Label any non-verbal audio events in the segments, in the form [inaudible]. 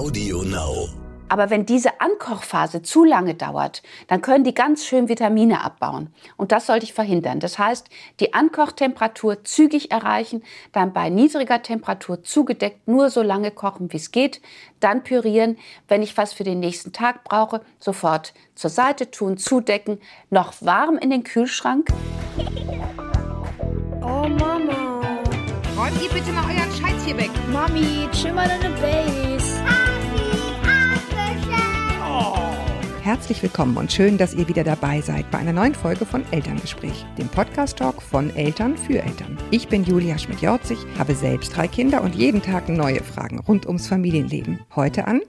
Audio Now. Aber wenn diese Ankochphase zu lange dauert, dann können die ganz schön Vitamine abbauen. Und das sollte ich verhindern. Das heißt, die Ankochtemperatur zügig erreichen, dann bei niedriger Temperatur zugedeckt nur so lange kochen, wie es geht, dann pürieren. Wenn ich was für den nächsten Tag brauche, sofort zur Seite tun, zudecken, noch warm in den Kühlschrank. Oh Mama. Räumt ihr bitte mal euren Scheiß hier weg. Mami, chill mal deine Base. Herzlich willkommen und schön, dass ihr wieder dabei seid bei einer neuen Folge von Elterngespräch, dem Podcast-Talk von Eltern für Eltern. Ich bin Julia Schmidt-Jorzig, habe selbst drei Kinder und jeden Tag neue Fragen rund ums Familienleben. Heute an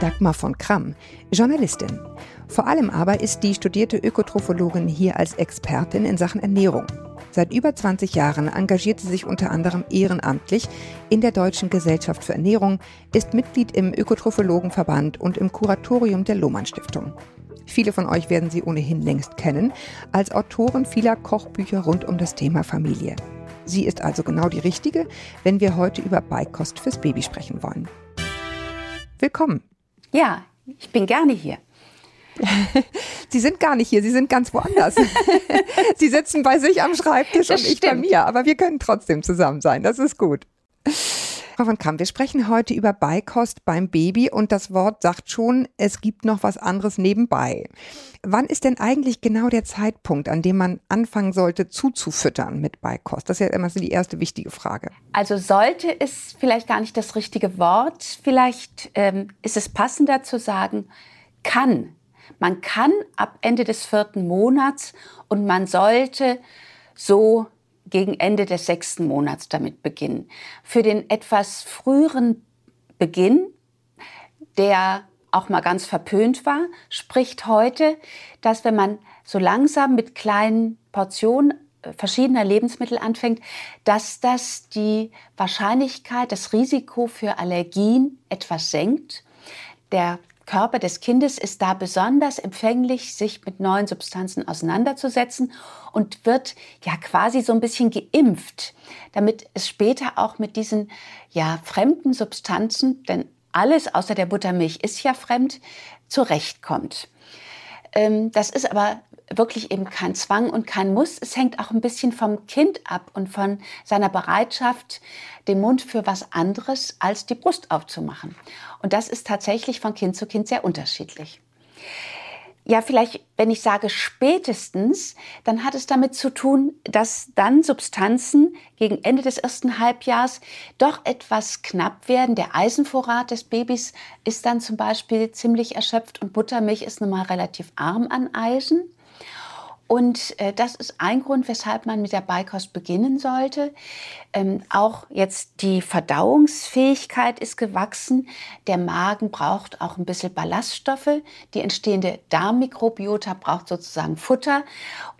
Dagmar von Kramm, Journalistin. Vor allem aber ist die studierte Ökotrophologin hier als Expertin in Sachen Ernährung. Seit über 20 Jahren engagiert sie sich unter anderem ehrenamtlich in der Deutschen Gesellschaft für Ernährung, ist Mitglied im Ökotrophologenverband und im Kuratorium der Lohmann Stiftung. Viele von euch werden sie ohnehin längst kennen, als Autorin vieler Kochbücher rund um das Thema Familie. Sie ist also genau die richtige, wenn wir heute über Beikost fürs Baby sprechen wollen. Willkommen. Ja, ich bin gerne hier. [laughs] Sie sind gar nicht hier, Sie sind ganz woanders. [laughs] Sie sitzen bei sich am Schreibtisch das und ich bei mir, aber wir können trotzdem zusammen sein. Das ist gut. Frau von Kamm, wir sprechen heute über Beikost beim Baby und das Wort sagt schon, es gibt noch was anderes nebenbei. Wann ist denn eigentlich genau der Zeitpunkt, an dem man anfangen sollte, zuzufüttern mit Beikost? Das ist ja immer so die erste wichtige Frage. Also sollte ist vielleicht gar nicht das richtige Wort. Vielleicht ähm, ist es passender zu sagen, kann man kann ab Ende des vierten Monats und man sollte so gegen Ende des sechsten Monats damit beginnen. Für den etwas früheren Beginn, der auch mal ganz verpönt war, spricht heute, dass wenn man so langsam mit kleinen Portionen äh, verschiedener Lebensmittel anfängt, dass das die Wahrscheinlichkeit, das Risiko für Allergien etwas senkt. Der Körper des Kindes ist da besonders empfänglich, sich mit neuen Substanzen auseinanderzusetzen und wird ja quasi so ein bisschen geimpft, damit es später auch mit diesen ja fremden Substanzen, denn alles außer der Buttermilch ist ja fremd, zurechtkommt. Ähm, das ist aber wirklich eben kein Zwang und kein Muss. Es hängt auch ein bisschen vom Kind ab und von seiner Bereitschaft, den Mund für was anderes als die Brust aufzumachen. Und das ist tatsächlich von Kind zu Kind sehr unterschiedlich. Ja, vielleicht, wenn ich sage spätestens, dann hat es damit zu tun, dass dann Substanzen gegen Ende des ersten Halbjahres doch etwas knapp werden. Der Eisenvorrat des Babys ist dann zum Beispiel ziemlich erschöpft und Buttermilch ist nun mal relativ arm an Eisen. Und äh, das ist ein Grund, weshalb man mit der Beikost beginnen sollte. Ähm, auch jetzt die Verdauungsfähigkeit ist gewachsen. Der Magen braucht auch ein bisschen Ballaststoffe. Die entstehende Darmmikrobiota braucht sozusagen Futter.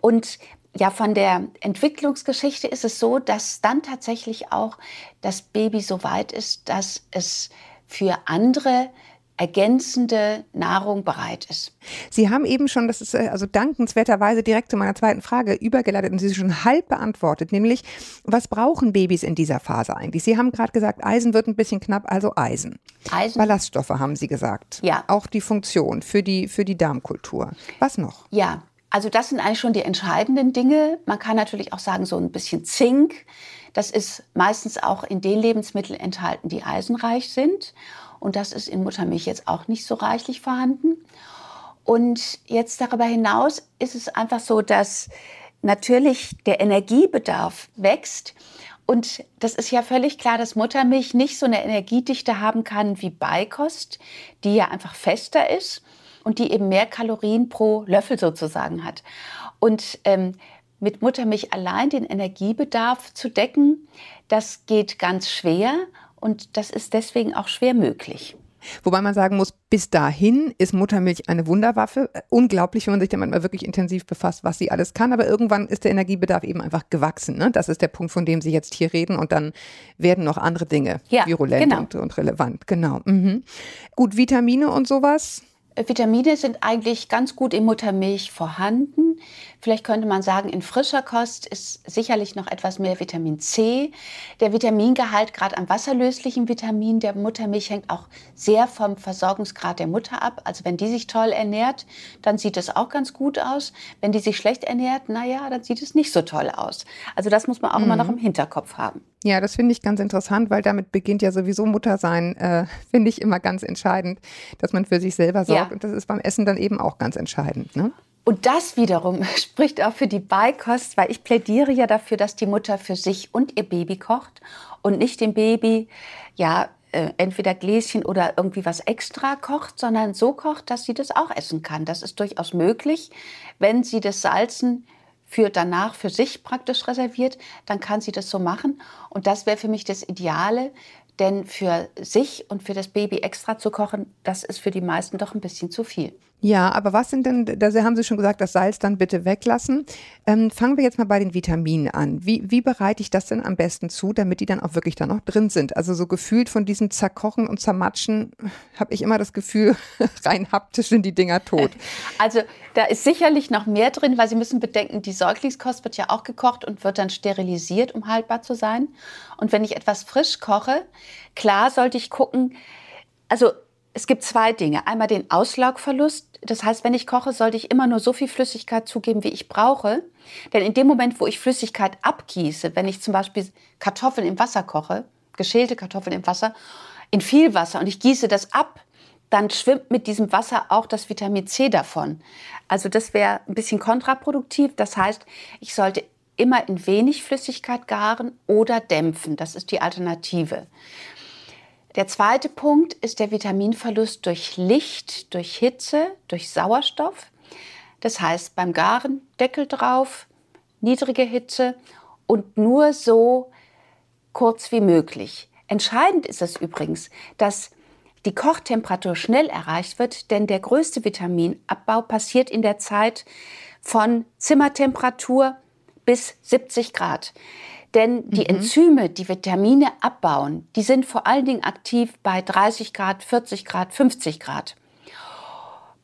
Und ja, von der Entwicklungsgeschichte ist es so, dass dann tatsächlich auch das Baby so weit ist, dass es für andere ergänzende Nahrung bereit ist. Sie haben eben schon, das ist äh, also dankenswerterweise direkt zu meiner zweiten Frage übergeleitet und Sie schon halb beantwortet, nämlich was brauchen Babys in dieser Phase eigentlich? Sie haben gerade gesagt, Eisen wird ein bisschen knapp, also Eisen. Eisen. Ballaststoffe haben Sie gesagt. Ja. Auch die Funktion für die, für die Darmkultur. Was noch? Ja, also das sind eigentlich schon die entscheidenden Dinge. Man kann natürlich auch sagen, so ein bisschen Zink. Das ist meistens auch in den Lebensmitteln enthalten, die eisenreich sind. Und das ist in Muttermilch jetzt auch nicht so reichlich vorhanden. Und jetzt darüber hinaus ist es einfach so, dass natürlich der Energiebedarf wächst. Und das ist ja völlig klar, dass Muttermilch nicht so eine Energiedichte haben kann wie Beikost, die ja einfach fester ist und die eben mehr Kalorien pro Löffel sozusagen hat. Und ähm, mit Muttermilch allein den Energiebedarf zu decken, das geht ganz schwer und das ist deswegen auch schwer möglich. Wobei man sagen muss, bis dahin ist Muttermilch eine Wunderwaffe. Unglaublich, wenn man sich damit mal wirklich intensiv befasst, was sie alles kann. Aber irgendwann ist der Energiebedarf eben einfach gewachsen. Ne? Das ist der Punkt, von dem Sie jetzt hier reden. Und dann werden noch andere Dinge ja, virulent genau. und, und, relevant. Genau. Mhm. Gut, Vitamine und sowas? Vitamine sind eigentlich ganz gut in Muttermilch vorhanden. Vielleicht könnte man sagen, in frischer Kost ist sicherlich noch etwas mehr Vitamin C. Der Vitamingehalt, gerade am wasserlöslichen Vitamin der Muttermilch, hängt auch sehr vom Versorgungsgrad der Mutter ab. Also wenn die sich toll ernährt, dann sieht es auch ganz gut aus. Wenn die sich schlecht ernährt, naja, dann sieht es nicht so toll aus. Also das muss man auch mhm. immer noch im Hinterkopf haben. Ja, das finde ich ganz interessant, weil damit beginnt ja sowieso Muttersein, äh, [laughs] finde ich immer ganz entscheidend, dass man für sich selber sorgt. Ja. Und das ist beim Essen dann eben auch ganz entscheidend. Ne? Und das wiederum [laughs] spricht auch für die Beikost, weil ich plädiere ja dafür, dass die Mutter für sich und ihr Baby kocht und nicht dem Baby ja äh, entweder Gläschen oder irgendwie was extra kocht, sondern so kocht, dass sie das auch essen kann. Das ist durchaus möglich, wenn sie das Salzen für danach für sich praktisch reserviert, dann kann sie das so machen. Und das wäre für mich das Ideale, denn für sich und für das Baby extra zu kochen, das ist für die meisten doch ein bisschen zu viel. Ja, aber was sind denn, da haben Sie schon gesagt, das Salz dann bitte weglassen. Ähm, fangen wir jetzt mal bei den Vitaminen an. Wie, wie bereite ich das denn am besten zu, damit die dann auch wirklich da noch drin sind? Also so gefühlt von diesem Zerkochen und Zermatschen habe ich immer das Gefühl, [laughs] rein haptisch sind die Dinger tot. [laughs] Also da ist sicherlich noch mehr drin, weil Sie müssen bedenken, die Säuglingskost wird ja auch gekocht und wird dann sterilisiert, um haltbar zu sein. Und wenn ich etwas frisch koche, klar sollte ich gucken, also es gibt zwei Dinge. Einmal den Auslaugverlust. Das heißt, wenn ich koche, sollte ich immer nur so viel Flüssigkeit zugeben, wie ich brauche. Denn in dem Moment, wo ich Flüssigkeit abgieße, wenn ich zum Beispiel Kartoffeln im Wasser koche, geschälte Kartoffeln im Wasser, in viel Wasser und ich gieße das ab, dann schwimmt mit diesem Wasser auch das Vitamin C davon. Also das wäre ein bisschen kontraproduktiv. Das heißt, ich sollte immer in wenig Flüssigkeit garen oder dämpfen. Das ist die Alternative. Der zweite Punkt ist der Vitaminverlust durch Licht, durch Hitze, durch Sauerstoff. Das heißt, beim Garen Deckel drauf, niedrige Hitze und nur so kurz wie möglich. Entscheidend ist es übrigens, dass die Kochtemperatur schnell erreicht wird, denn der größte Vitaminabbau passiert in der Zeit von Zimmertemperatur bis 70 Grad. Denn die mhm. Enzyme, die Vitamine abbauen, die sind vor allen Dingen aktiv bei 30 Grad, 40 Grad, 50 Grad.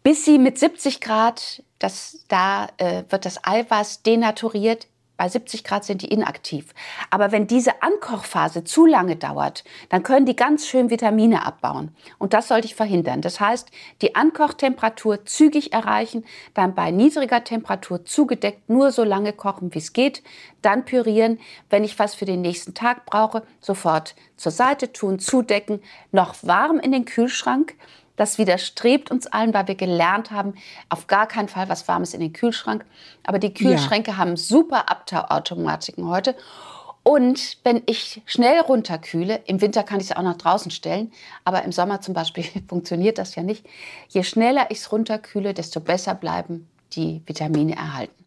Bis sie mit 70 Grad, das, da äh, wird das Eiweiß denaturiert, bei 70 Grad sind die inaktiv. Aber wenn diese Ankochphase zu lange dauert, dann können die ganz schön Vitamine abbauen. Und das sollte ich verhindern. Das heißt, die Ankochtemperatur zügig erreichen, dann bei niedriger Temperatur zugedeckt nur so lange kochen, wie es geht, dann pürieren. Wenn ich was für den nächsten Tag brauche, sofort zur Seite tun, zudecken, noch warm in den Kühlschrank. Das widerstrebt uns allen, weil wir gelernt haben, auf gar keinen Fall was Warmes in den Kühlschrank. Aber die Kühlschränke ja. haben super Abtauautomatiken heute. Und wenn ich schnell runterkühle, im Winter kann ich es auch nach draußen stellen, aber im Sommer zum Beispiel [laughs] funktioniert das ja nicht. Je schneller ich es runterkühle, desto besser bleiben die Vitamine erhalten.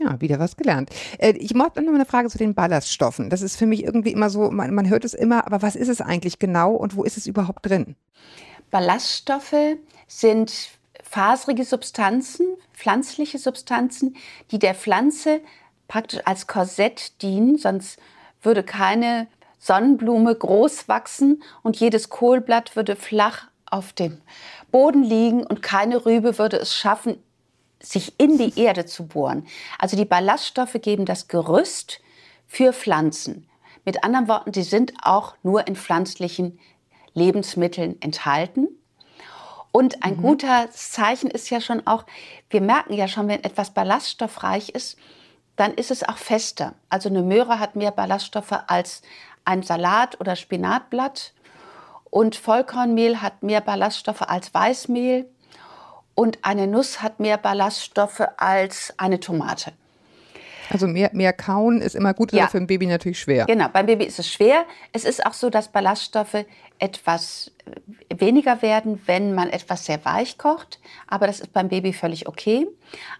Ja, wieder was gelernt. Äh, ich mache noch eine Frage zu den Ballaststoffen. Das ist für mich irgendwie immer so, man, man hört es immer, aber was ist es eigentlich genau und wo ist es überhaupt drin? Ballaststoffe sind faserige Substanzen, pflanzliche Substanzen, die der Pflanze praktisch als Korsett dienen, sonst würde keine Sonnenblume groß wachsen und jedes Kohlblatt würde flach auf dem Boden liegen und keine Rübe würde es schaffen, sich in die Erde zu bohren. Also die Ballaststoffe geben das Gerüst für Pflanzen. Mit anderen Worten, die sind auch nur in pflanzlichen Lebensmitteln enthalten. Und ein mhm. gutes Zeichen ist ja schon auch, wir merken ja schon, wenn etwas ballaststoffreich ist, dann ist es auch fester. Also eine Möhre hat mehr Ballaststoffe als ein Salat oder Spinatblatt. Und Vollkornmehl hat mehr Ballaststoffe als Weißmehl. Und eine Nuss hat mehr Ballaststoffe als eine Tomate. Also mehr, mehr kauen ist immer gut, ja. aber für ein Baby natürlich schwer. Genau, beim Baby ist es schwer. Es ist auch so, dass Ballaststoffe etwas weniger werden, wenn man etwas sehr weich kocht. Aber das ist beim Baby völlig okay.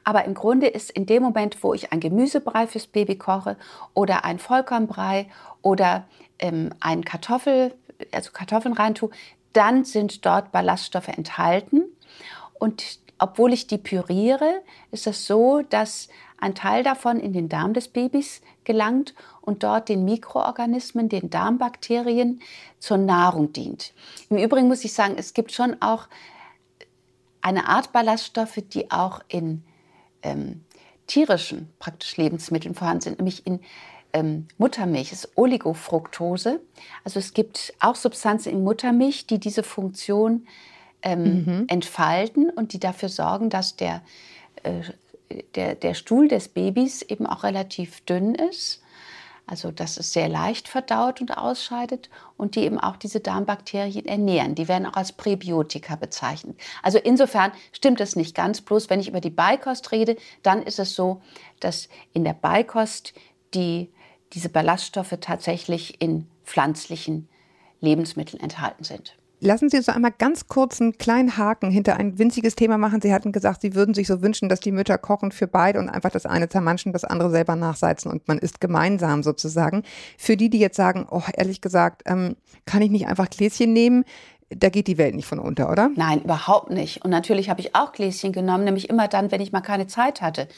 Aber im Grunde ist in dem Moment, wo ich ein Gemüsebrei fürs Baby koche oder ein Vollkornbrei oder ähm, ein Kartoffel, also Kartoffeln reintue, dann sind dort Ballaststoffe enthalten. Und obwohl ich die püriere, ist es so, dass ein Teil davon in den Darm des Babys gelangt und dort den Mikroorganismen, den Darmbakterien zur Nahrung dient. Im Übrigen muss ich sagen, es gibt schon auch eine Art Ballaststoffe, die auch in ähm, tierischen praktisch Lebensmitteln vorhanden sind, nämlich in ähm, Muttermilch, ist Oligofructose. Also es gibt auch Substanzen in Muttermilch, die diese Funktion ähm, mhm. entfalten und die dafür sorgen, dass der, äh, der, der Stuhl des Babys eben auch relativ dünn ist also dass es sehr leicht verdaut und ausscheidet und die eben auch diese Darmbakterien ernähren. Die werden auch als Präbiotika bezeichnet. Also insofern stimmt es nicht ganz. Bloß wenn ich über die Beikost rede, dann ist es so, dass in der Beikost die, diese Ballaststoffe tatsächlich in pflanzlichen Lebensmitteln enthalten sind. Lassen Sie uns einmal ganz kurz einen kleinen Haken hinter ein winziges Thema machen. Sie hatten gesagt, Sie würden sich so wünschen, dass die Mütter kochen für beide und einfach das eine zermanschen, das andere selber nachsalzen und man isst gemeinsam sozusagen. Für die, die jetzt sagen, oh, ehrlich gesagt, ähm, kann ich nicht einfach Gläschen nehmen? Da geht die Welt nicht von unter, oder? Nein, überhaupt nicht. Und natürlich habe ich auch Gläschen genommen, nämlich immer dann, wenn ich mal keine Zeit hatte.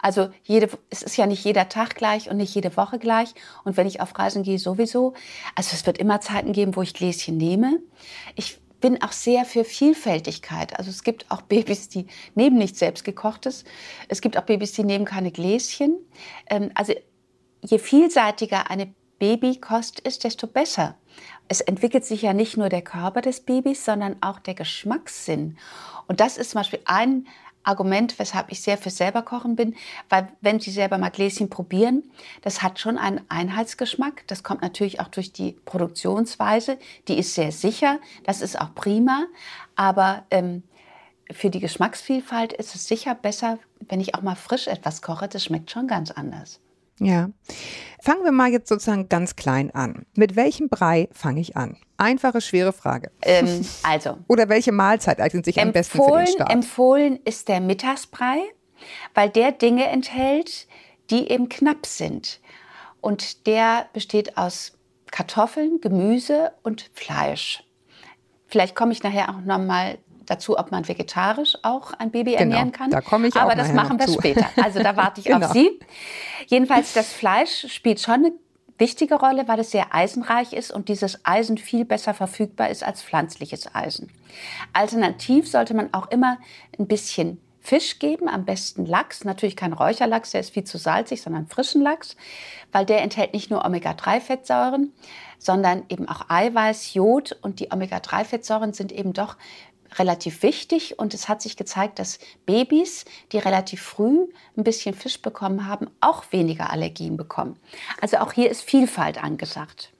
Also jede, es ist ja nicht jeder Tag gleich und nicht jede Woche gleich. Und wenn ich auf Reisen gehe, sowieso. Also es wird immer Zeiten geben, wo ich Gläschen nehme. Ich bin auch sehr für Vielfältigkeit. Also es gibt auch Babys, die nehmen nicht selbstgekochtes. Es gibt auch Babys, die nehmen keine Gläschen. Ähm, also je vielseitiger eine Babykost ist, desto besser es entwickelt sich ja nicht nur der Körper des Babys, sondern auch der Geschmackssinn. Und das ist zum Beispiel ein Argument, weshalb ich sehr für selber kochen bin, weil wenn Sie selber mal Gläschen probieren, das hat schon einen Einheitsgeschmack. Das kommt natürlich auch durch die Produktionsweise. Die ist sehr sicher, das ist auch prima. Aber ähm, für die Geschmacksvielfalt ist es sicher besser, wenn ich auch mal frisch etwas koche. Das schmeckt schon ganz anders. Ja. Fangen wir mal jetzt sozusagen ganz klein an. Mit welchem Brei fange ich an? Einfache, schwere Frage. Ähm, [laughs] also. Oder welche Mahlzeit eignet sich am besten für den Start? Empfohlen ist der Mittagsbrei, weil der Dinge enthält, die eben knapp sind. Und der besteht aus Kartoffeln, Gemüse und Fleisch. Vielleicht komme ich nachher auch noch mal dazu, ob man vegetarisch auch ein Baby genau, ernähren kann. Da komme ich Aber das machen wir zu. später. Also da warte [laughs] ich genau. auf Sie. Jedenfalls, das Fleisch spielt schon eine wichtige Rolle, weil es sehr eisenreich ist und dieses Eisen viel besser verfügbar ist als pflanzliches Eisen. Alternativ sollte man auch immer ein bisschen Fisch geben, am besten Lachs, natürlich kein Räucherlachs, der ist viel zu salzig, sondern frischen Lachs, weil der enthält nicht nur Omega-3-Fettsäuren, sondern eben auch Eiweiß, Jod und die Omega-3-Fettsäuren sind eben doch relativ wichtig und es hat sich gezeigt, dass Babys, die relativ früh ein bisschen Fisch bekommen haben, auch weniger Allergien bekommen. Also auch hier ist Vielfalt angesagt.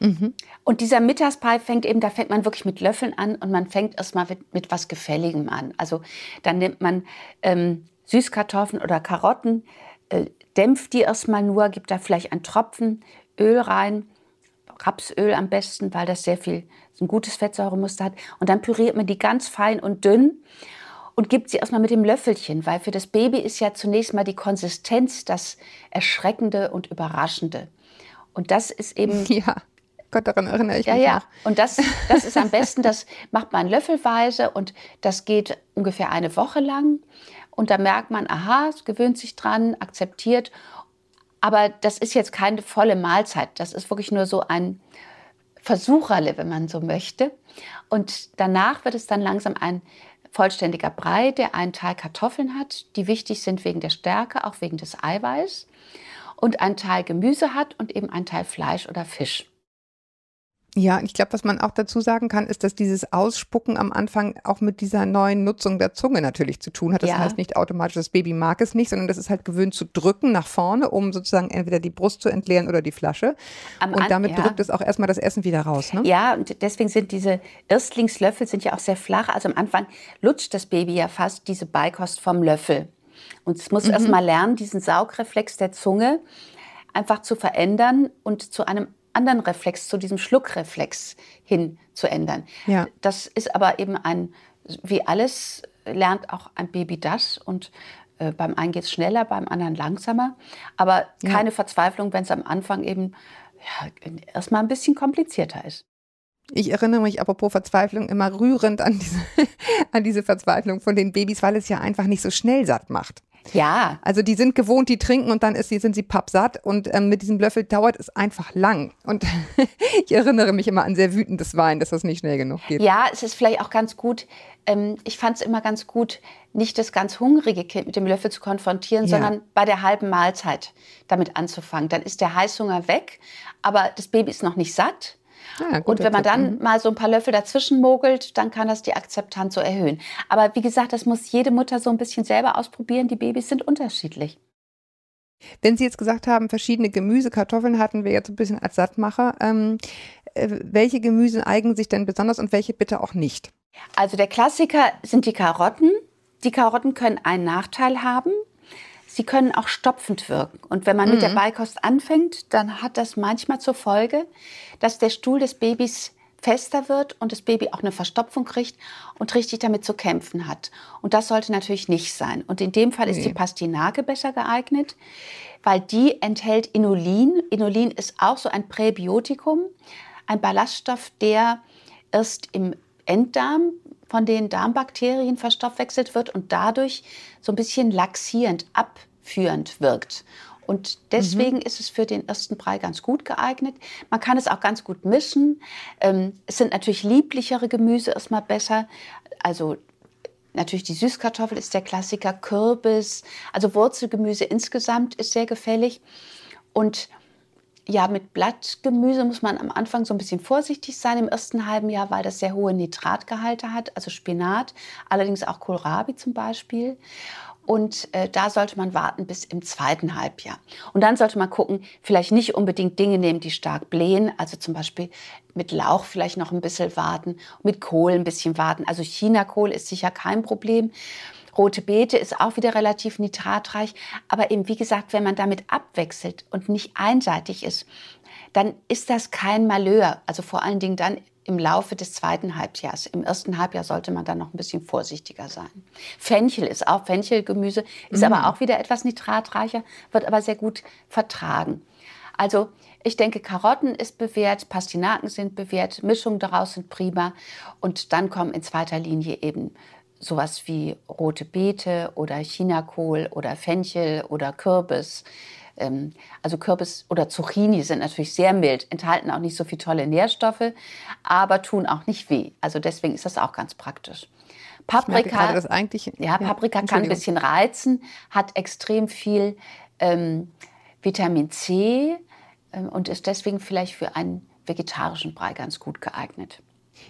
Mhm. Und dieser Mittagspie fängt eben, da fängt man wirklich mit Löffeln an und man fängt erstmal mit, mit was Gefälligem an. Also dann nimmt man ähm, Süßkartoffeln oder Karotten, äh, dämpft die erstmal nur, gibt da vielleicht einen Tropfen Öl rein Rapsöl am besten, weil das sehr viel, ein gutes Fettsäuremuster hat. Und dann püriert man die ganz fein und dünn und gibt sie erstmal mit dem Löffelchen, weil für das Baby ist ja zunächst mal die Konsistenz das Erschreckende und Überraschende. Und das ist eben. [laughs] Ja. Gott, daran erinnere ich ja, mich. Ja, ja. Und das, das ist am besten, das macht man löffelweise und das geht ungefähr eine Woche lang. Und da merkt man, aha, es gewöhnt sich dran, akzeptiert. Aber das ist jetzt keine volle Mahlzeit. Das ist wirklich nur so ein Versucherle, wenn man so möchte. Und danach wird es dann langsam ein vollständiger Brei, der einen Teil Kartoffeln hat, die wichtig sind wegen der Stärke, auch wegen des Eiweiß. Und einen Teil Gemüse hat und eben einen Teil Fleisch oder Fisch. Ja, ich glaube, was man auch dazu sagen kann, ist, dass dieses Ausspucken am Anfang auch mit dieser neuen Nutzung der Zunge natürlich zu tun hat. Das ja. heißt nicht automatisch, das Baby mag es nicht, sondern das ist halt gewöhnt zu drücken nach vorne, um sozusagen entweder die Brust zu entleeren oder die Flasche. Am und damit ja. drückt es auch erstmal das Essen wieder raus. Ne? Ja, und deswegen sind diese Erstlingslöffel sind ja auch sehr flach. Also am Anfang lutscht das Baby ja fast diese Beikost vom Löffel. Und es muss mhm. erstmal lernen, diesen Saugreflex der Zunge einfach zu verändern und zu einem anderen Reflex, zu diesem Schluckreflex hin zu ändern. Ja. Das ist aber eben ein, wie alles lernt auch ein Baby das und äh, beim einen geht es schneller, beim anderen langsamer. Aber keine ja. Verzweiflung, wenn es am Anfang eben ja, erstmal ein bisschen komplizierter ist. Ich erinnere mich apropos Verzweiflung immer rührend an diese, [laughs] an diese Verzweiflung von den Babys, weil es ja einfach nicht so schnell satt macht. Ja. Also die sind gewohnt, die trinken und dann ist, sind sie pappsatt und ähm, mit diesem Löffel dauert es einfach lang. Und [laughs] ich erinnere mich immer an sehr wütendes Wein, dass das nicht schnell genug geht. Ja, es ist vielleicht auch ganz gut, ähm, ich fand es immer ganz gut, nicht das ganz hungrige Kind mit dem Löffel zu konfrontieren, Ja. sondern bei der halben Mahlzeit damit anzufangen. Dann ist der Heißhunger weg, aber das Baby ist noch nicht satt. Ah, Und wenn man dann Mhm. mal so ein paar Löffel dazwischen mogelt, dann kann das die Akzeptanz so erhöhen. Aber wie gesagt, das muss jede Mutter so ein bisschen selber ausprobieren. Die Babys sind unterschiedlich. Wenn Sie jetzt gesagt haben, verschiedene Gemüse, Kartoffeln hatten wir jetzt ein bisschen als Sattmacher. Ähm, äh, welche Gemüse eignen sich denn besonders und welche bitte auch nicht? Also der Klassiker sind die Karotten. Die Karotten können einen Nachteil haben. Sie können auch stopfend wirken. Und wenn man mit der Beikost anfängt, dann hat das manchmal zur Folge, dass der Stuhl des Babys fester wird und das Baby auch eine Verstopfung kriegt und richtig damit zu kämpfen hat. Und das sollte natürlich nicht sein. Und in dem Fall ist die Pastinake besser geeignet, weil die enthält Inulin. Inulin ist auch so ein Präbiotikum, ein Ballaststoff, der erst im Enddarm von den Darmbakterien verstoffwechselt wird und dadurch so ein bisschen laxierend, abführend wirkt. Und deswegen ist es für den ersten Brei ganz gut geeignet. Man kann es auch ganz gut mischen. Ähm, es sind natürlich lieblichere Gemüse erstmal besser. Also Natürlich die Süßkartoffel ist der Klassiker, Kürbis, also Wurzelgemüse insgesamt ist sehr gefällig. Und ja, mit Blattgemüse muss man am Anfang so ein bisschen vorsichtig sein im ersten halben Jahr, weil das sehr hohe Nitratgehalte hat, also Spinat, allerdings auch Kohlrabi zum Beispiel. Und äh, da sollte man warten bis im zweiten Halbjahr. Und dann sollte man gucken, vielleicht nicht unbedingt Dinge nehmen, die stark blähen. Also zum Beispiel mit Lauch vielleicht noch ein bisschen warten, mit Kohl ein bisschen warten. Also Chinakohl ist sicher kein Problem. Rote Beete ist auch wieder relativ nitratreich. Aber eben, wie gesagt, wenn man damit abwechselt und nicht einseitig ist, dann ist das kein Malheur. Also vor allen Dingen dann im Laufe des zweiten Halbjahres. Im ersten Halbjahr sollte man dann noch ein bisschen vorsichtiger sein. Fenchel ist auch Fenchelgemüse, ist aber auch wieder etwas nitratreicher, wird aber sehr gut vertragen. Also ich denke, Karotten ist bewährt, Pastinaken sind bewährt, Mischungen daraus sind prima. Und dann kommen in zweiter Linie eben sowas wie rote Beete oder Chinakohl oder Fenchel oder Kürbis. Ähm, Also Kürbis oder Zucchini sind natürlich sehr mild, enthalten auch nicht so viele tolle Nährstoffe, aber tun auch nicht weh. Also deswegen ist das auch ganz praktisch. Paprika, gerade, ja, Paprika kann ein bisschen reizen, hat extrem viel ähm, Vitamin C ähm, und ist deswegen vielleicht für einen vegetarischen Brei ganz gut geeignet.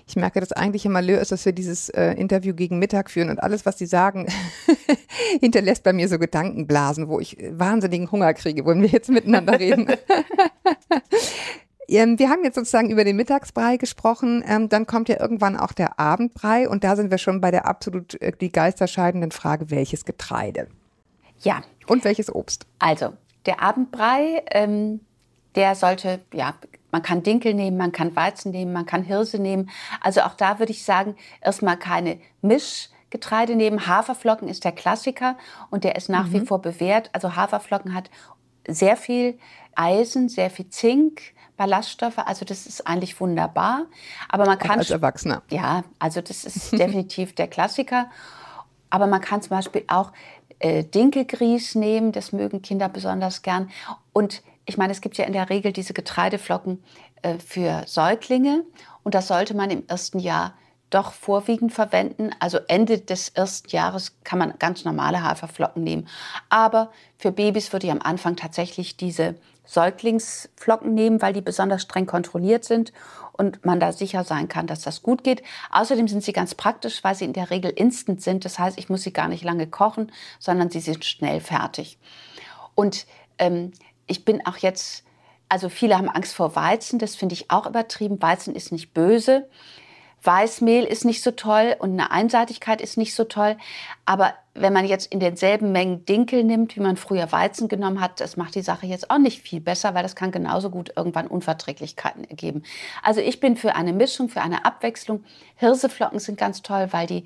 Ich merke, das eigentliche Malheur ist, dass wir dieses äh, Interview gegen Mittag führen und alles, was Sie sagen, [laughs] hinterlässt bei mir so Gedankenblasen, wo ich äh, wahnsinnigen Hunger kriege, wenn wir jetzt miteinander reden. [laughs] Ähm, Wir haben jetzt sozusagen über den Mittagsbrei gesprochen. Ähm, dann kommt ja irgendwann auch der Abendbrei und da sind wir schon bei der absolut äh, die geisterscheidenden Frage, welches Getreide Ja, und welches Obst. Also, der Abendbrei, ähm, der sollte, ja, man kann Dinkel nehmen, man kann Weizen nehmen, man kann Hirse nehmen. Also auch da würde ich sagen, erstmal keine Mischgetreide nehmen. Haferflocken ist der Klassiker und der ist nach wie vor bewährt. Also Haferflocken hat sehr viel Eisen, sehr viel Zink, Ballaststoffe. Also das ist eigentlich wunderbar. Aber man Auch kann als Erwachsener. ja, also das ist [laughs] definitiv der Klassiker. Aber man kann zum Beispiel auch äh, Dinkelgrieß nehmen, das mögen Kinder besonders gern. Und ich meine, es gibt ja in der Regel diese Getreideflocken äh, für Säuglinge und das sollte man im ersten Jahr doch vorwiegend verwenden. Also Ende des ersten Jahres kann man ganz normale Haferflocken nehmen. Aber für Babys würde ich am Anfang tatsächlich diese Säuglingsflocken nehmen, weil die besonders streng kontrolliert sind und man da sicher sein kann, dass das gut geht. Außerdem sind sie ganz praktisch, weil sie in der Regel instant sind. Das heißt, ich muss sie gar nicht lange kochen, sondern sie sind schnell fertig. Und ähm, ich bin auch jetzt, also viele haben Angst vor Weizen, das finde ich auch übertrieben. Weizen ist nicht böse. Weißmehl ist nicht so toll und eine Einseitigkeit ist nicht so toll. Aber wenn man jetzt in denselben Mengen Dinkel nimmt, wie man früher Weizen genommen hat, das macht die Sache jetzt auch nicht viel besser, weil das kann genauso gut irgendwann Unverträglichkeiten ergeben. Also ich bin für eine Mischung, für eine Abwechslung. Hirseflocken sind ganz toll, weil die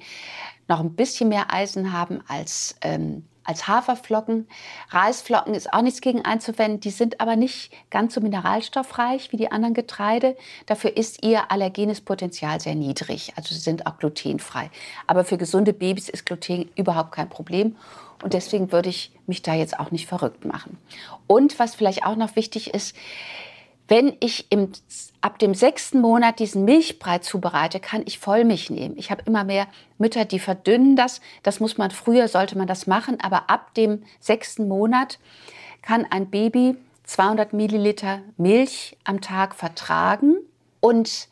noch ein bisschen mehr Eisen haben als ähm, als Haferflocken. Reisflocken ist auch nichts gegen einzuwenden. Die sind aber nicht ganz so mineralstoffreich wie die anderen Getreide. Dafür ist ihr allergenes Potenzial sehr niedrig. Also sie sind auch glutenfrei. Aber für gesunde Babys ist Gluten überhaupt kein Problem. Und deswegen würde ich mich da jetzt auch nicht verrückt machen. Und was vielleicht auch noch wichtig ist, wenn ich im, ab dem sechsten Monat diesen Milchbrei zubereite, kann ich Vollmilch nehmen. Ich habe immer mehr Mütter, die verdünnen das. Das muss man früher, sollte man das machen. Aber ab dem sechsten Monat kann ein Baby 200 Milliliter Milch am Tag vertragen. Und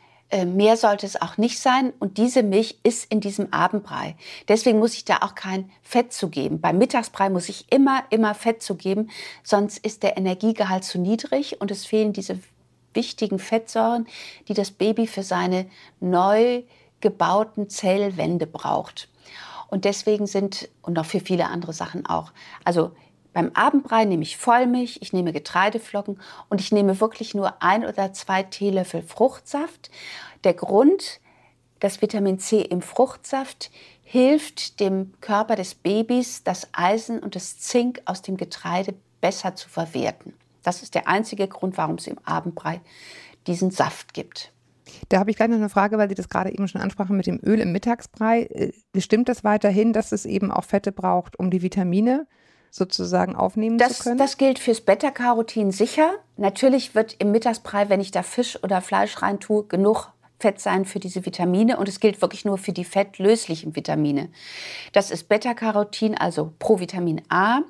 mehr sollte es auch nicht sein. Und diese Milch ist in diesem Abendbrei. Deswegen muss ich da auch kein Fett zugeben. Beim Mittagsbrei muss ich immer, immer Fett zugeben. Sonst ist der Energiegehalt zu niedrig und es fehlen diese wichtigen Fettsäuren, die das Baby für seine neu gebauten Zellwände braucht. Und deswegen sind, und noch für viele andere Sachen auch, also beim Abendbrei nehme ich Vollmilch, ich nehme Getreideflocken und ich nehme wirklich nur ein oder zwei Teelöffel Fruchtsaft. Der Grund, das Vitamin C im Fruchtsaft hilft dem Körper des Babys, das Eisen und das Zink aus dem Getreide besser zu verwerten. Das ist der einzige Grund, warum es im Abendbrei diesen Saft gibt. Da habe ich gleich noch eine Frage, weil Sie das gerade eben schon ansprachen mit dem Öl im Mittagsbrei. Äh, stimmt das weiterhin, dass es eben auch Fette braucht, um die Vitamine sozusagen aufnehmen das, zu können? Das gilt fürs Beta-Carotin sicher. Natürlich wird im Mittagsbrei, wenn ich da Fisch oder Fleisch rein tue, genug Fett sein für diese Vitamine und es gilt wirklich nur für die fettlöslichen Vitamine. Das ist Beta-Carotin, also Provitamin A.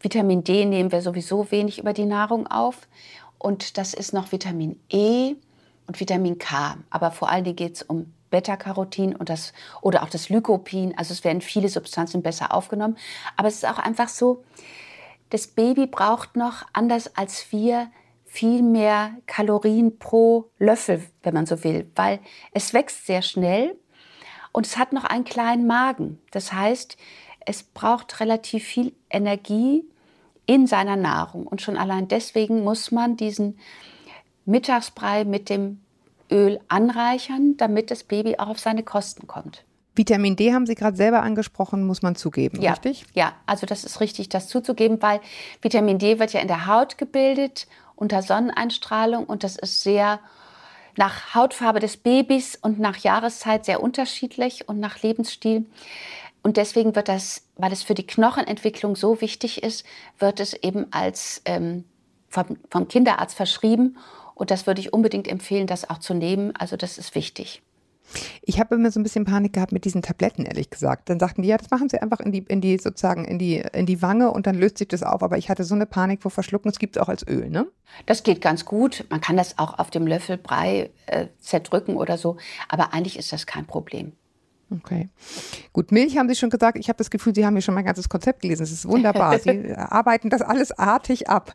Vitamin D nehmen wir sowieso wenig über die Nahrung auf und das ist noch Vitamin E und Vitamin K. Aber vor allen Dingen geht es um Beta-Carotin und das, oder auch das Lycopin. Also es werden viele Substanzen besser aufgenommen. Aber es ist auch einfach so, das Baby braucht noch, anders als wir, viel mehr Kalorien pro Löffel, wenn man so will, weil es wächst sehr schnell und es hat noch einen kleinen Magen. Das heißt, es braucht relativ viel Energie in seiner Nahrung. Und schon allein deswegen muss man diesen Mittagsbrei mit dem Öl anreichern, damit das Baby auch auf seine Kosten kommt. Vitamin D haben Sie gerade selber angesprochen, muss man zugeben, ja, richtig? Ja, also das ist richtig, das zuzugeben, weil Vitamin D wird ja in der Haut gebildet unter Sonneneinstrahlung und das ist sehr nach Hautfarbe des Babys und nach Jahreszeit sehr unterschiedlich und nach Lebensstil. Und deswegen wird das, weil es für die Knochenentwicklung so wichtig ist, wird es eben als ähm, vom, vom Kinderarzt verschrieben und das würde ich unbedingt empfehlen, das auch zu nehmen. Also das ist wichtig. Ich habe immer so ein bisschen Panik gehabt mit diesen Tabletten, ehrlich gesagt. Dann sagten die, ja, das machen sie einfach in die, in die sozusagen in die, in die Wange und dann löst sich das auf. Aber ich hatte so eine Panik vor Verschlucken, es gibt es auch als Öl, ne? Das geht ganz gut. Man kann das auch auf dem Löffel Brei äh, zerdrücken oder so. Aber eigentlich ist das kein Problem. Okay. Gut, Milch haben Sie schon gesagt. Ich habe das Gefühl, Sie haben hier schon mein ganzes Konzept gelesen. Es ist wunderbar. [laughs] Sie arbeiten das alles artig ab.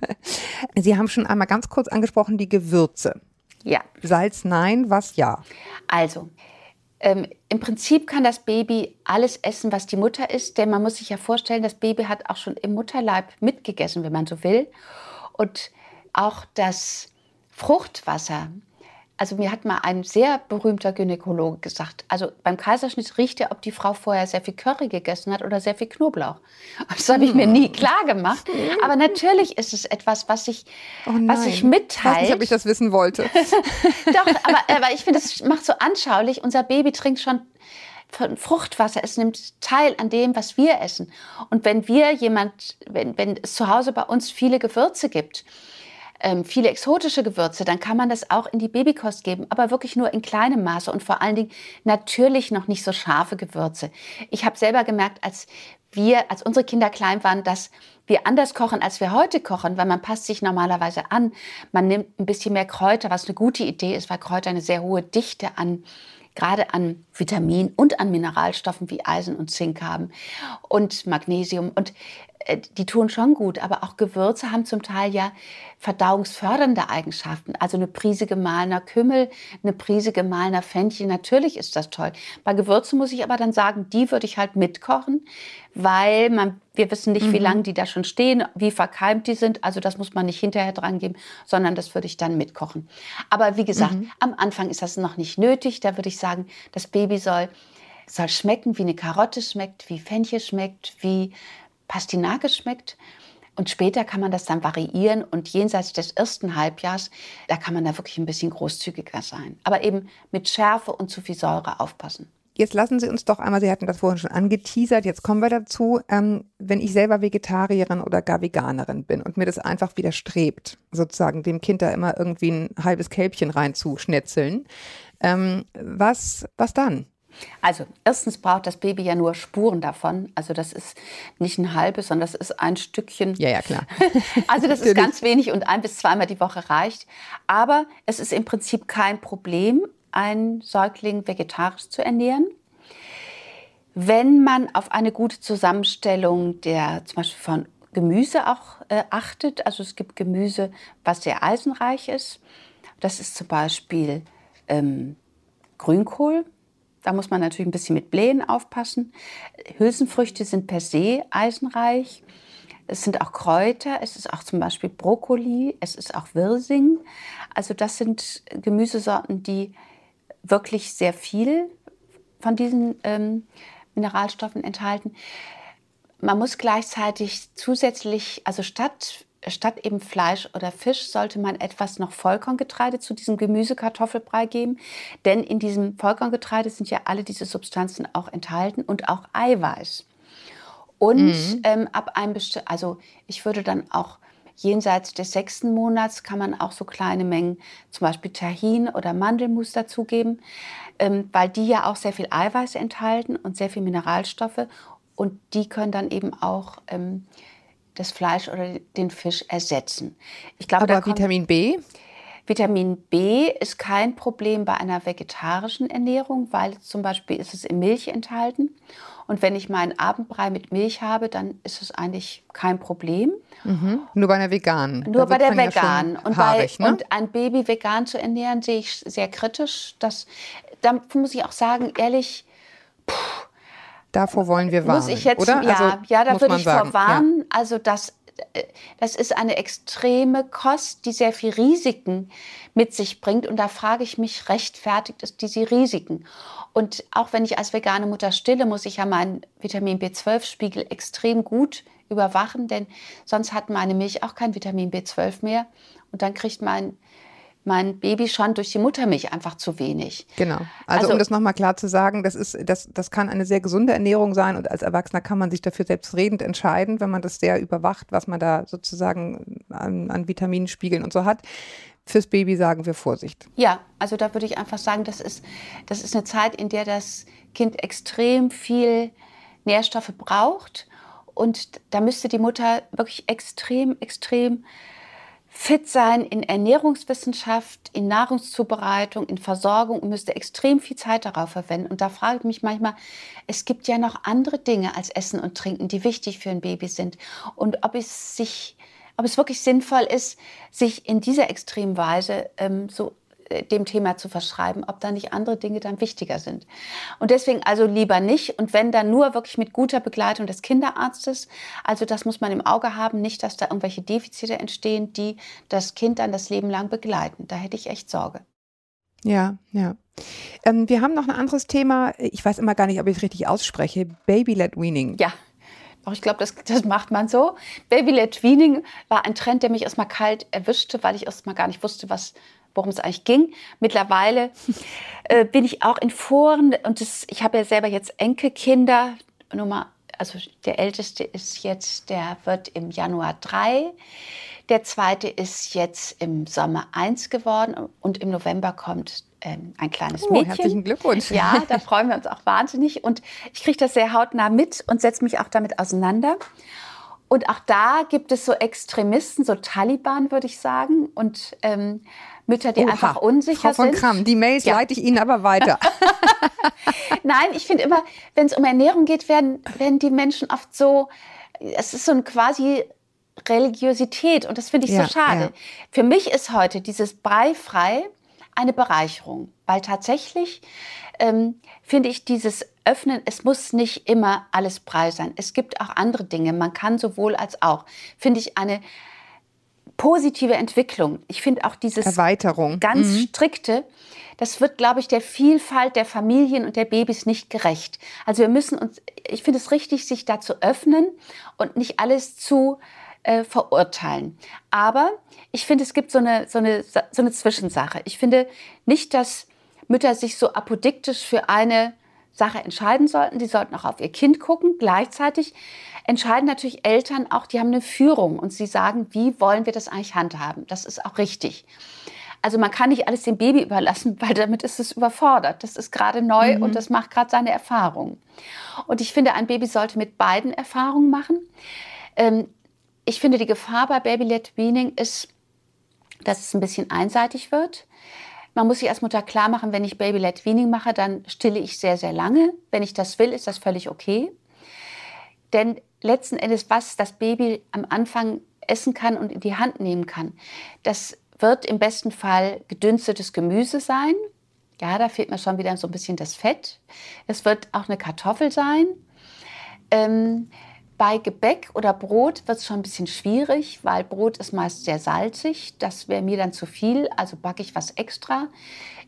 Sie haben schon einmal ganz kurz angesprochen, die Gewürze. Ja. Salz nein, was ja. Also, ähm, im Prinzip kann das Baby alles essen, was die Mutter isst, denn man muss sich ja vorstellen, das Baby hat auch schon im Mutterleib mitgegessen, wenn man so will. Und auch das Fruchtwasser also mir hat mal ein sehr berühmter Gynäkologe gesagt, also beim Kaiserschnitt riecht er, ob die Frau vorher sehr viel Curry gegessen hat oder sehr viel Knoblauch. [laughs] Das habe ich mir nie klar gemacht. Aber natürlich ist es etwas, was ich, oh was ich mitteilt. Ich weiß nicht, ob ich das wissen wollte. [laughs] Doch, [laughs] aber, aber ich finde, es macht so anschaulich. Unser Baby trinkt schon Fruchtwasser. Es nimmt teil an dem, was wir essen. Und wenn wir jemand, wenn, wenn es zu Hause bei uns viele Gewürze gibt, ähm, viele exotische Gewürze, dann kann man das auch in die Babykost geben, aber wirklich nur in kleinem Maße und vor allen Dingen natürlich noch nicht so scharfe Gewürze. Ich habe selber gemerkt, als wir, als unsere Kinder klein waren, dass wir anders kochen, als wir heute kochen, weil man passt sich normalerweise an. Man nimmt ein bisschen mehr Kräuter, was eine gute Idee ist, weil Kräuter eine sehr hohe Dichte an gerade an Vitamin und an Mineralstoffen wie Eisen und Zink haben und Magnesium. Und die tun schon gut, aber auch Gewürze haben zum Teil ja verdauungsfördernde Eigenschaften. Also eine Prise gemahlener Kümmel, eine Prise gemahlener Fenchel, natürlich ist das toll. Bei Gewürzen muss ich aber dann sagen, die würde ich halt mitkochen, weil man, wir wissen nicht, mhm. wie lange die da schon stehen, wie verkeimt die sind. Also das muss man nicht hinterher dran geben, sondern das würde ich dann mitkochen. Aber wie gesagt, mhm. am Anfang ist das noch nicht nötig. Da würde ich sagen, das Baby soll, soll schmecken, wie eine Karotte schmeckt, wie Fenchel schmeckt, wie Pastinake schmeckt. Und später kann man das dann variieren und jenseits des ersten Halbjahres, da kann man da wirklich ein bisschen großzügiger sein. Aber eben mit Schärfe und zu viel Säure aufpassen. Jetzt lassen Sie uns doch einmal, Sie hatten das vorhin schon angeteasert, jetzt kommen wir dazu, ähm, wenn ich selber Vegetarierin oder gar Veganerin bin und mir das einfach widerstrebt, sozusagen dem Kind da immer irgendwie ein halbes Kälbchen reinzuschnetzeln, ähm, was, was dann? Also erstens braucht das Baby ja nur Spuren davon. Also das ist nicht ein halbes, sondern das ist ein Stückchen. Ja, ja, klar. [laughs] also das ist ganz wenig und ein bis zweimal die Woche reicht. Aber es ist im Prinzip kein Problem, einen Säugling vegetarisch zu ernähren. Wenn man auf eine gute Zusammenstellung der zum Beispiel von Gemüse auch äh, achtet, also es gibt Gemüse, was sehr eisenreich ist. Das ist zum Beispiel ähm, Grünkohl. Da muss man natürlich ein bisschen mit Blähen aufpassen. Hülsenfrüchte sind per se eisenreich. Es sind auch Kräuter, es ist auch zum Beispiel Brokkoli, es ist auch Wirsing. Also das sind Gemüsesorten, die wirklich sehr viel von diesen ähm, Mineralstoffen enthalten. Man muss gleichzeitig zusätzlich, also statt, statt eben Fleisch oder Fisch, sollte man etwas noch Vollkorngetreide zu diesem Gemüsekartoffelbrei geben. Denn in diesem Vollkorngetreide sind ja alle diese Substanzen auch enthalten und auch Eiweiß. Und mhm. ähm, ab einem bestimmten, also ich würde dann auch jenseits des sechsten Monats kann man auch so kleine Mengen, zum Beispiel Tahin oder Mandelmus dazugeben, ähm, weil die ja auch sehr viel Eiweiß enthalten und sehr viel Mineralstoffe und die können dann eben auch ähm, das Fleisch oder den Fisch ersetzen. Ich glaube, Aber Vitamin B? Vitamin B ist kein Problem bei einer vegetarischen Ernährung, weil zum Beispiel ist es in Milch enthalten. Und wenn ich meinen Abendbrei mit Milch habe, dann ist es eigentlich kein Problem. Mhm. Nur bei einer veganen. Nur bei der veganen. Ja und, haarig, ne? und ein Baby vegan zu ernähren, sehe ich sehr kritisch. Das, da muss ich auch sagen, ehrlich, puh, Davor wollen wir warnen, muss ich jetzt, oder? Ja, also, ja da würde ich sagen, vorwarnen. Ja. Also das das ist eine extreme Kost, die sehr viel Risiken mit sich bringt. Und da frage ich mich, rechtfertigt es diese Risiken? Und auch wenn ich als vegane Mutter stille, muss ich ja meinen Vitamin B12-Spiegel extrem gut überwachen, denn sonst hat meine Milch auch kein Vitamin B12 mehr. Und dann kriegt mein mein Baby schon durch die Muttermilch einfach zu wenig. Genau. Also, also um das nochmal klar zu sagen, das ist, das, das kann eine sehr gesunde Ernährung sein und als Erwachsener kann man sich dafür selbstredend entscheiden, wenn man das sehr überwacht, was man da sozusagen an, an Vitaminspiegeln und so hat. Fürs Baby sagen wir Vorsicht. Ja, also da würde ich einfach sagen, das ist, das ist eine Zeit, in der das Kind extrem viel Nährstoffe braucht. Und da müsste die Mutter wirklich extrem, extrem fit sein in Ernährungswissenschaft, in Nahrungszubereitung, in Versorgung und müsste extrem viel Zeit darauf verwenden. Und da frage ich mich manchmal, es gibt ja noch andere Dinge als Essen und Trinken, die wichtig für ein Baby sind. Und ob es sich, ob es wirklich sinnvoll ist, sich in dieser extremen Weise ähm, so dem Thema zu verschreiben, ob da nicht andere Dinge dann wichtiger sind. Und deswegen also lieber nicht und wenn dann nur wirklich mit guter Begleitung des Kinderarztes. Also das muss man im Auge haben, nicht, dass da irgendwelche Defizite entstehen, die das Kind dann das Leben lang begleiten. Da hätte ich echt Sorge. Ja, ja. Ähm, wir haben noch ein anderes Thema. Ich weiß immer gar nicht, ob ich es richtig ausspreche. Baby-led Weaning. Ja. Doch, ich glaube, das, das macht man so. Baby-led Weaning war ein Trend, der mich erstmal kalt erwischte, weil ich erstmal gar nicht wusste, was worum es eigentlich ging. Mittlerweile [laughs] äh, bin ich auch in Foren und das, ich habe ja selber jetzt Enkelkinder. Nummer, also der älteste ist jetzt, der wird im Januar drei. Der zweite ist jetzt im Sommer eins geworden und im November kommt ähm, ein kleines oh, Mädchen. Herzlichen Glückwunsch. Ja, da [laughs] freuen wir uns auch wahnsinnig. Und ich kriege das sehr hautnah mit und setze mich auch damit auseinander. Und auch da gibt es so Extremisten, so Taliban, würde ich sagen. Und ähm, Mütter, die Oha, einfach unsicher Frau von sind. Kramm, die Mails ja. leite ich Ihnen aber weiter. [laughs] [laughs] Nein, ich finde immer, wenn es um Ernährung geht, werden, werden die Menschen oft so, es ist so ein quasi Religiosität und das finde ich ja, so schade. Ja. Für mich ist heute dieses Breifrei eine Bereicherung, weil tatsächlich ähm, finde ich dieses Öffnen, es muss nicht immer alles Brei sein. Es gibt auch andere Dinge. Man kann sowohl als auch, finde ich, eine positive Entwicklung. Ich finde auch dieses Erweiterung. ganz mhm. strikte, das wird, glaube ich, der Vielfalt der Familien und der Babys nicht gerecht. Also wir müssen uns, ich finde es richtig, sich da zu öffnen und nicht alles zu äh, verurteilen. Aber ich finde, es gibt so eine, so, eine, so eine Zwischensache. Ich finde nicht, dass Mütter sich so apodiktisch für eine Sache entscheiden sollten. Die sollten auch auf ihr Kind gucken. Gleichzeitig entscheiden natürlich Eltern auch, die haben eine Führung und sie sagen, wie wollen wir das eigentlich handhaben. Das ist auch richtig. Also man kann nicht alles dem Baby überlassen, weil damit ist es überfordert. Das ist gerade neu mhm. und das macht gerade seine Erfahrungen. Und ich finde, ein Baby sollte mit beiden Erfahrungen machen. Ähm, ich finde, die Gefahr bei Baby-led Weaning ist, dass es ein bisschen einseitig wird. Man muss sich als Mutter klar machen, wenn ich Baby-led Weaning mache, dann stille ich sehr, sehr lange. Wenn ich das will, ist das völlig okay. Denn letzten Endes, was das Baby am Anfang essen kann und in die Hand nehmen kann, das wird im besten Fall gedünstetes Gemüse sein. Ja, da fehlt mir schon wieder so ein bisschen das Fett. Es wird auch eine Kartoffel sein. Ähm, bei Gebäck oder Brot wird es schon ein bisschen schwierig, weil Brot ist meist sehr salzig. Das wäre mir dann zu viel, also backe ich was extra.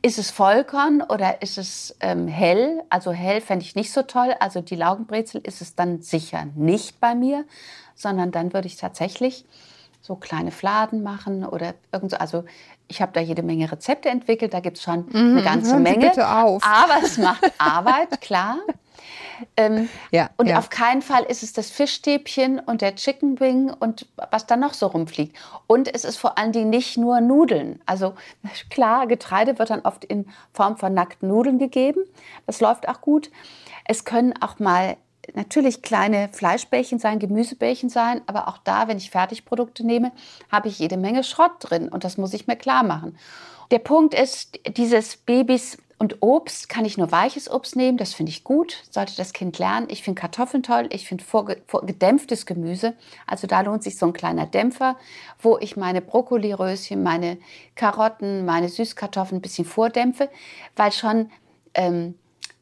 Ist es Vollkorn oder ist es ähm, hell? Also hell fände ich nicht so toll. Also die Laugenbrezel ist es dann sicher nicht bei mir, sondern dann würde ich tatsächlich so kleine Fladen machen oder irgend so. Also ich habe da jede Menge Rezepte entwickelt, da gibt es schon mhm, eine ganze hören Menge. Bitte auf. Aber es macht Arbeit, klar. Ähm, ja, und ja. auf keinen Fall ist es das Fischstäbchen und der Chicken Wing und was da noch so rumfliegt. Und es ist vor allen Dingen nicht nur Nudeln. Also [laughs] klar, Getreide wird dann oft in Form von nackten Nudeln gegeben. Das läuft auch gut. Es können auch mal natürlich kleine Fleischbällchen sein, Gemüsebällchen sein, aber auch da, wenn ich Fertigprodukte nehme, habe ich jede Menge Schrott drin und das muss ich mir klar machen. Der Punkt ist, dieses Babys und Obst kann ich nur weiches Obst nehmen, das finde ich gut, sollte das Kind lernen. Ich finde Kartoffeln toll, ich finde gedämpftes Gemüse, also da lohnt sich so ein kleiner Dämpfer, wo ich meine Brokkoliröschen, meine Karotten, meine Süßkartoffeln ein bisschen vordämpfe, weil schon ähm,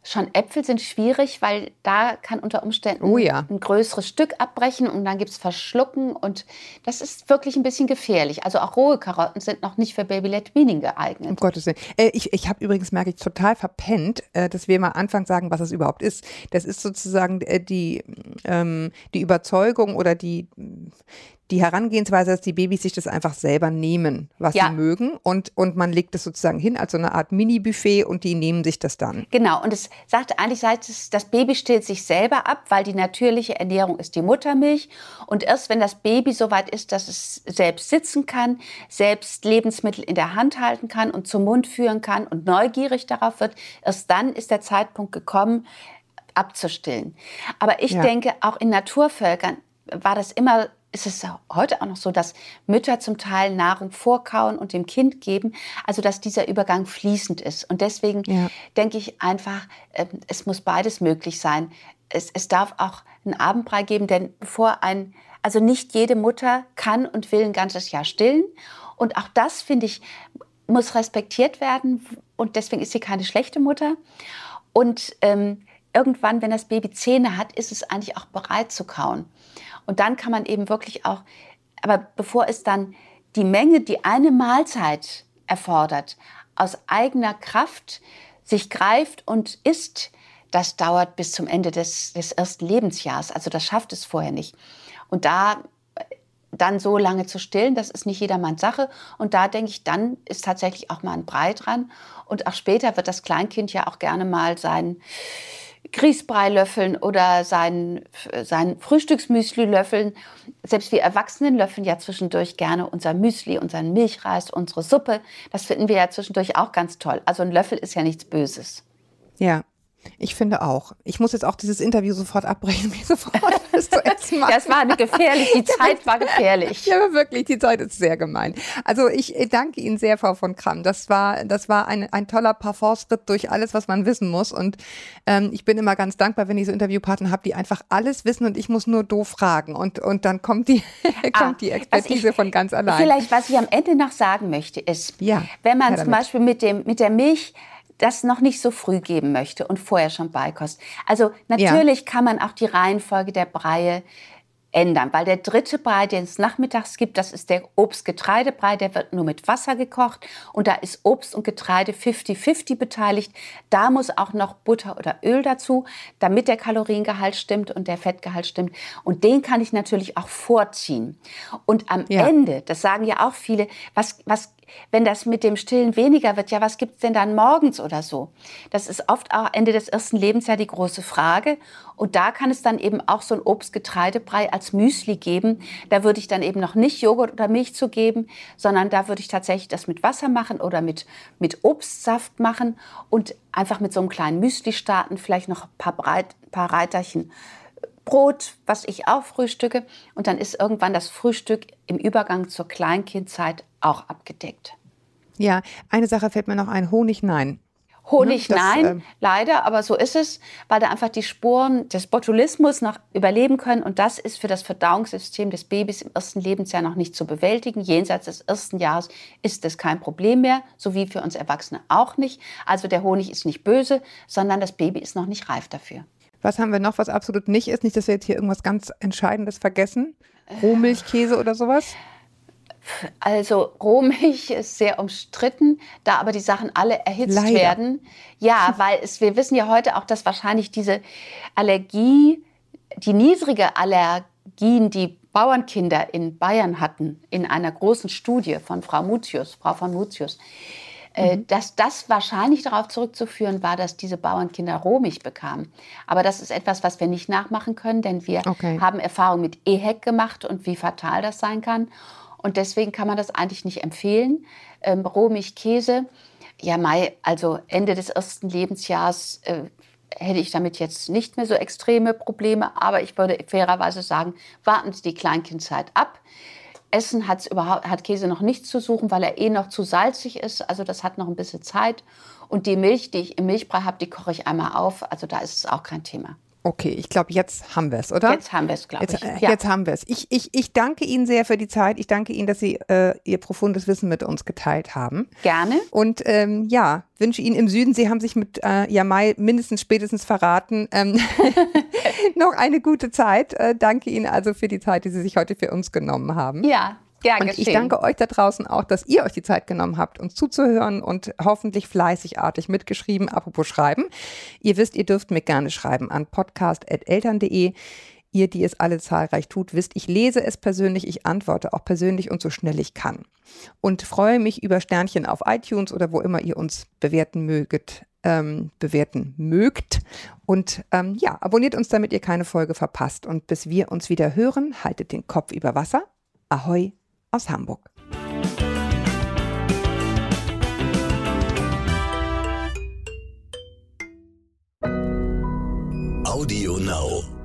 Schon Äpfel sind schwierig, weil da kann unter Umständen oh ja. ein größeres Stück abbrechen und dann gibt es Verschlucken und das ist wirklich ein bisschen gefährlich. Also auch rohe Karotten sind noch nicht für Baby-led Weaning geeignet. Um Gottes Willen. Äh, ich ich habe übrigens, merke ich, total verpennt, äh, dass wir mal anfangen sagen, was es überhaupt ist. Das ist sozusagen äh, die, ähm, die Überzeugung oder die, die Herangehensweise, dass die Babys sich das einfach selber nehmen, was ja. sie mögen und, und man legt es sozusagen hin als so eine Art Mini-Buffet und die nehmen sich das dann. Genau, und es sagt eigentlich, das Baby stillt sich selber ab, weil die natürliche Ernährung ist die Muttermilch und erst wenn das Baby so weit ist, dass es selbst sitzen kann, selbst Lebensmittel in der Hand halten kann und zum Mund führen kann und neugierig darauf wird, erst dann ist der Zeitpunkt gekommen, abzustillen. Aber ich ja. denke, auch in Naturvölkern war das immer ist es heute auch noch so, dass Mütter zum Teil Nahrung vorkauen und dem Kind geben, also dass dieser Übergang fließend ist. Und deswegen ja. denke ich einfach, ähm, es muss beides möglich sein. Es, es darf auch einen Abendbrei geben, denn bevor ein, also nicht jede Mutter kann und will ein ganzes Jahr stillen. Und auch das, finde ich, muss respektiert werden. Und deswegen ist sie keine schlechte Mutter. Und ähm, irgendwann, wenn das Baby Zähne hat, ist es eigentlich auch bereit zu kauen. Und dann kann man eben wirklich auch, aber bevor es dann die Menge, die eine Mahlzeit erfordert, aus eigener Kraft sich greift und isst, das dauert bis zum Ende des, des ersten Lebensjahres. Also das schafft es vorher nicht. Und da dann so lange zu stillen, das ist nicht jedermanns Sache. Und da denke ich, dann ist tatsächlich auch mal ein Brei dran. Und auch später wird das Kleinkind ja auch gerne mal sein Grießbrei löffeln oder sein, sein Frühstücksmüsli löffeln. Selbst wir Erwachsenen löffeln ja zwischendurch gerne unser Müsli, unseren Milchreis, unsere Suppe. Das finden wir ja zwischendurch auch ganz toll. Also ein Löffel ist ja nichts Böses. Ja, ich finde auch. Ich muss jetzt auch dieses Interview sofort abbrechen, [laughs] mir sofort was zu essen machen. Das war gefährlich, die [laughs] Zeit war gefährlich. Ja, aber wirklich, die Zeit ist sehr gemein. Also ich danke Ihnen sehr, Frau von Kramm. Das war, das war ein, ein toller Parforce-Ritt durch alles, was man wissen muss. Und ähm, ich bin immer ganz dankbar, wenn ich so Interviewpartner habe, die einfach alles wissen und ich muss nur doof fragen. Und, und dann kommt die, ah, [laughs] kommt die Expertise ich, von ganz allein. Vielleicht, was ich am Ende noch sagen möchte, ist, ja, wenn man zum Beispiel mit, dem, mit der Milch das noch nicht so früh geben möchte und vorher schon Beikost. Also natürlich ja. kann man auch die Reihenfolge der Breie ändern, weil der dritte Brei, den es nachmittags gibt, das ist der Obst-Getreidebrei, der wird nur mit Wasser gekocht und da ist Obst und Getreide 50-50 beteiligt. Da muss auch noch Butter oder Öl dazu, damit der Kaloriengehalt stimmt und der Fettgehalt stimmt. Und den kann ich natürlich auch vorziehen. Und am Ja. Ende, das sagen ja auch viele, was, was wenn das mit dem Stillen weniger wird, ja, was gibt's denn dann morgens oder so? Das ist oft auch Ende des ersten Lebensjahres die große Frage. Und da kann es dann eben auch so ein Obst-Getreidebrei als Müsli geben. Da würde ich dann eben noch nicht Joghurt oder Milch zu geben, sondern da würde ich tatsächlich das mit Wasser machen oder mit, mit Obstsaft machen und einfach mit so einem kleinen Müsli starten, vielleicht noch ein paar, Breit, paar Reiterchen Brot, was ich auch frühstücke. Und dann ist irgendwann das Frühstück im Übergang zur Kleinkindzeit auch abgedeckt. Ja, eine Sache fällt mir noch ein. Honig, nein. Honig, Ne, das, nein, ähm, leider, aber so ist es, weil da einfach die Spuren des Botulismus noch überleben können. Und das ist für das Verdauungssystem des Babys im ersten Lebensjahr noch nicht zu bewältigen. Jenseits des ersten Jahres ist es kein Problem mehr, so wie für uns Erwachsene auch nicht. Also der Honig ist nicht böse, sondern das Baby ist noch nicht reif dafür. Was haben wir noch, was absolut nicht ist? Nicht, dass wir jetzt hier irgendwas ganz Entscheidendes vergessen. Rohmilchkäse oder sowas? Also Rohmilch ist sehr umstritten, da aber die Sachen alle erhitzt Leider. werden. Ja, [laughs] weil es, wir wissen ja heute auch, dass wahrscheinlich diese Allergie, die niedrige Allergien, die Bauernkinder in Bayern hatten, in einer großen Studie von Frau Mutius, Frau von Mutius, äh, dass das wahrscheinlich darauf zurückzuführen war, dass diese Bauernkinder Rohmilch bekamen. Aber das ist etwas, was wir nicht nachmachen können, denn wir Okay. haben Erfahrung mit EHEC gemacht und wie fatal das sein kann. Und deswegen kann man das eigentlich nicht empfehlen. Ähm, Rohmilch, Käse, ja, Mai, also Ende des ersten Lebensjahres äh, hätte ich damit jetzt nicht mehr so extreme Probleme. Aber ich würde fairerweise sagen, warten Sie die Kleinkindzeit ab. Essen hat's überhaupt, hat Käse noch nichts zu suchen, weil er eh noch zu salzig ist. Also das hat noch ein bisschen Zeit. Und die Milch, die ich im Milchbrei habe, die koche ich einmal auf. Also da ist es auch kein Thema. Okay, ich glaube, jetzt haben wir es, oder? Jetzt haben wir es, glaube Jetzt, ich. äh, Ja. jetzt haben wir es. Ich, ich, ich danke Ihnen sehr für die Zeit. Ich danke Ihnen, dass Sie äh, Ihr profundes Wissen mit uns geteilt haben. Gerne. Und ähm, ja, wünsche Ihnen im Süden, Sie haben sich mit äh, Jamai mindestens spätestens verraten, ähm, [laughs] [laughs] noch eine gute Zeit. Äh, danke Ihnen also für die Zeit, die Sie sich heute für uns genommen haben. Ja, gern Und geschehen. ich danke euch da draußen auch, dass ihr euch die Zeit genommen habt, uns zuzuhören und hoffentlich fleißigartig mitgeschrieben. Apropos Schreiben. Ihr wisst, ihr dürft mir gerne schreiben an podcast.eltern.de. Ihr, die es alle zahlreich tut, wisst, ich lese es persönlich, ich antworte auch persönlich und so schnell ich kann. Und freue mich über Sternchen auf iTunes oder wo immer ihr uns bewerten möget, ähm, bewerten mögt. Und ähm, ja, abonniert uns, damit ihr keine Folge verpasst. Und bis wir uns wieder hören, haltet den Kopf über Wasser. Ahoi aus Hamburg. Audio Now.